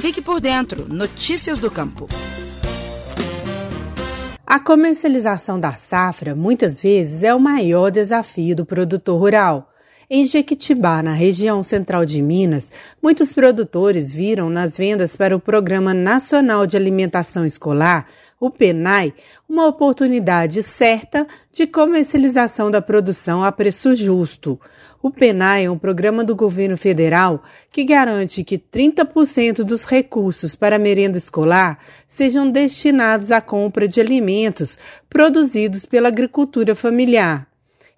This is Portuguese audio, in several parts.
Fique por dentro. Notícias do Campo. A comercialização da safra muitas vezes é o maior desafio do produtor rural. Em Jequitibá, na região central de Minas, muitos produtores viram nas vendas para o Programa Nacional de Alimentação Escolar o PENAI, uma oportunidade certa de comercialização da produção a preço justo. O PENAI é um programa do governo federal que garante que 30% dos recursos para a merenda escolar sejam destinados à compra de alimentos produzidos pela agricultura familiar.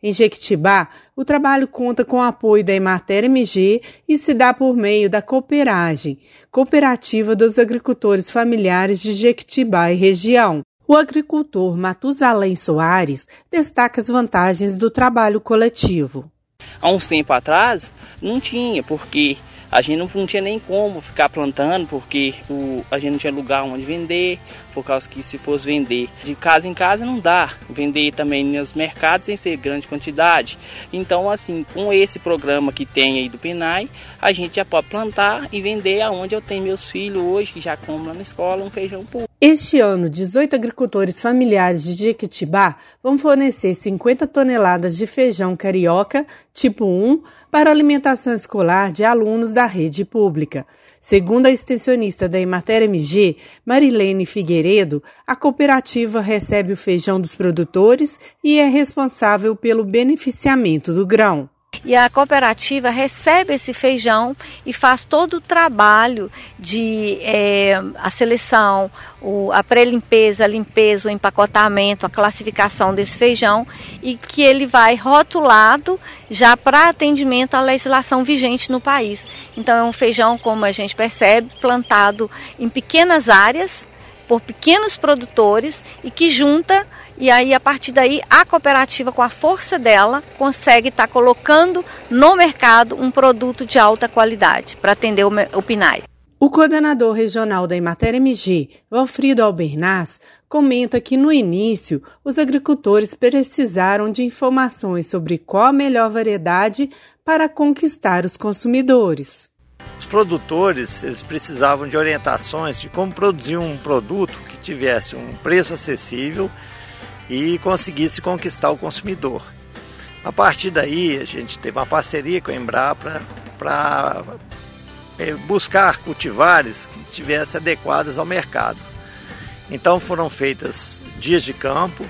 Em Jequitibá, o trabalho conta com o apoio da Emater MG e se dá por meio da Cooperagem, Cooperativa dos Agricultores Familiares de Jequitibá e região. O agricultor Matusalém Soares destaca as vantagens do trabalho coletivo. Há uns tempos atrás, não tinha, porque a gente não, não, tinha nem como ficar plantando, porque o, a gente não tinha lugar onde vender, por causa que se fosse vender de casa em casa não dá. Vender também nos mercados sem ser grande quantidade. Então, assim, com esse programa que tem aí do PENAI, a gente já pode plantar e vender aonde eu tenho meus filhos hoje, que já lá na escola, um feijão puro. Este ano, 18 agricultores familiares de Jequitibá vão fornecer 50 toneladas de feijão carioca tipo 1 para alimentação escolar de alunos da rede pública. Segundo a extensionista da Emater MG, Marilene Figueiredo, a cooperativa recebe o feijão dos produtores e é responsável pelo beneficiamento do grão e a cooperativa recebe esse feijão e faz todo o trabalho de é, a seleção, o, a pré-limpeza, a limpeza, o empacotamento, a classificação desse feijão e que ele vai rotulado já para atendimento à legislação vigente no país. Então é um feijão, como a gente percebe, plantado em pequenas áreas por pequenos produtores e que junta e aí, a partir daí, a cooperativa, com a força dela, consegue estar tá colocando no mercado um produto de alta qualidade para atender o, o PNAE. O coordenador regional da Emater MG, Valfrido Albernaz, comenta que no início os agricultores precisaram de informações sobre qual a melhor variedade para conquistar os consumidores. Os produtores eles precisavam de orientações de como produzir um produto que tivesse um preço acessível e conseguisse conquistar o consumidor. A partir daí, a gente teve uma parceria com a Embrapa para é, buscar cultivares que estivessem adequados ao mercado. Então foram feitas dias de campo,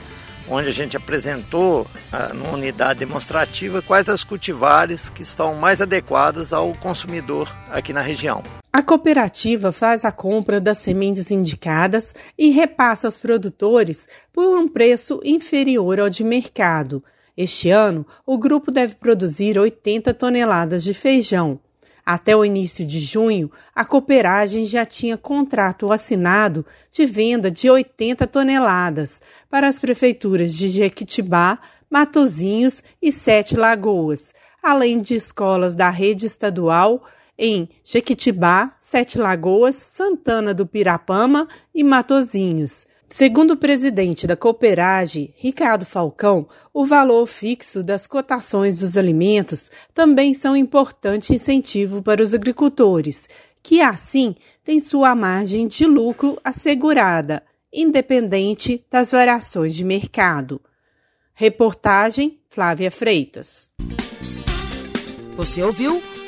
onde a gente apresentou ah, numa unidade demonstrativa quais as cultivares que estão mais adequadas ao consumidor aqui na região. A cooperativa faz a compra das sementes indicadas e repassa aos produtores por um preço inferior ao de mercado. Este ano, o grupo deve produzir 80 toneladas de feijão. Até o início de junho, a cooperagem já tinha contrato assinado de venda de 80 toneladas para as prefeituras de Jequitibá, Matozinhos e Sete Lagoas, além de escolas da rede estadual em Jequitibá, Sete Lagoas, Santana do Pirapama e Matozinhos. Segundo o presidente da Cooperage, Ricardo Falcão, o valor fixo das cotações dos alimentos também são importante incentivo para os agricultores, que assim têm sua margem de lucro assegurada, independente das variações de mercado. Reportagem Flávia Freitas. Você ouviu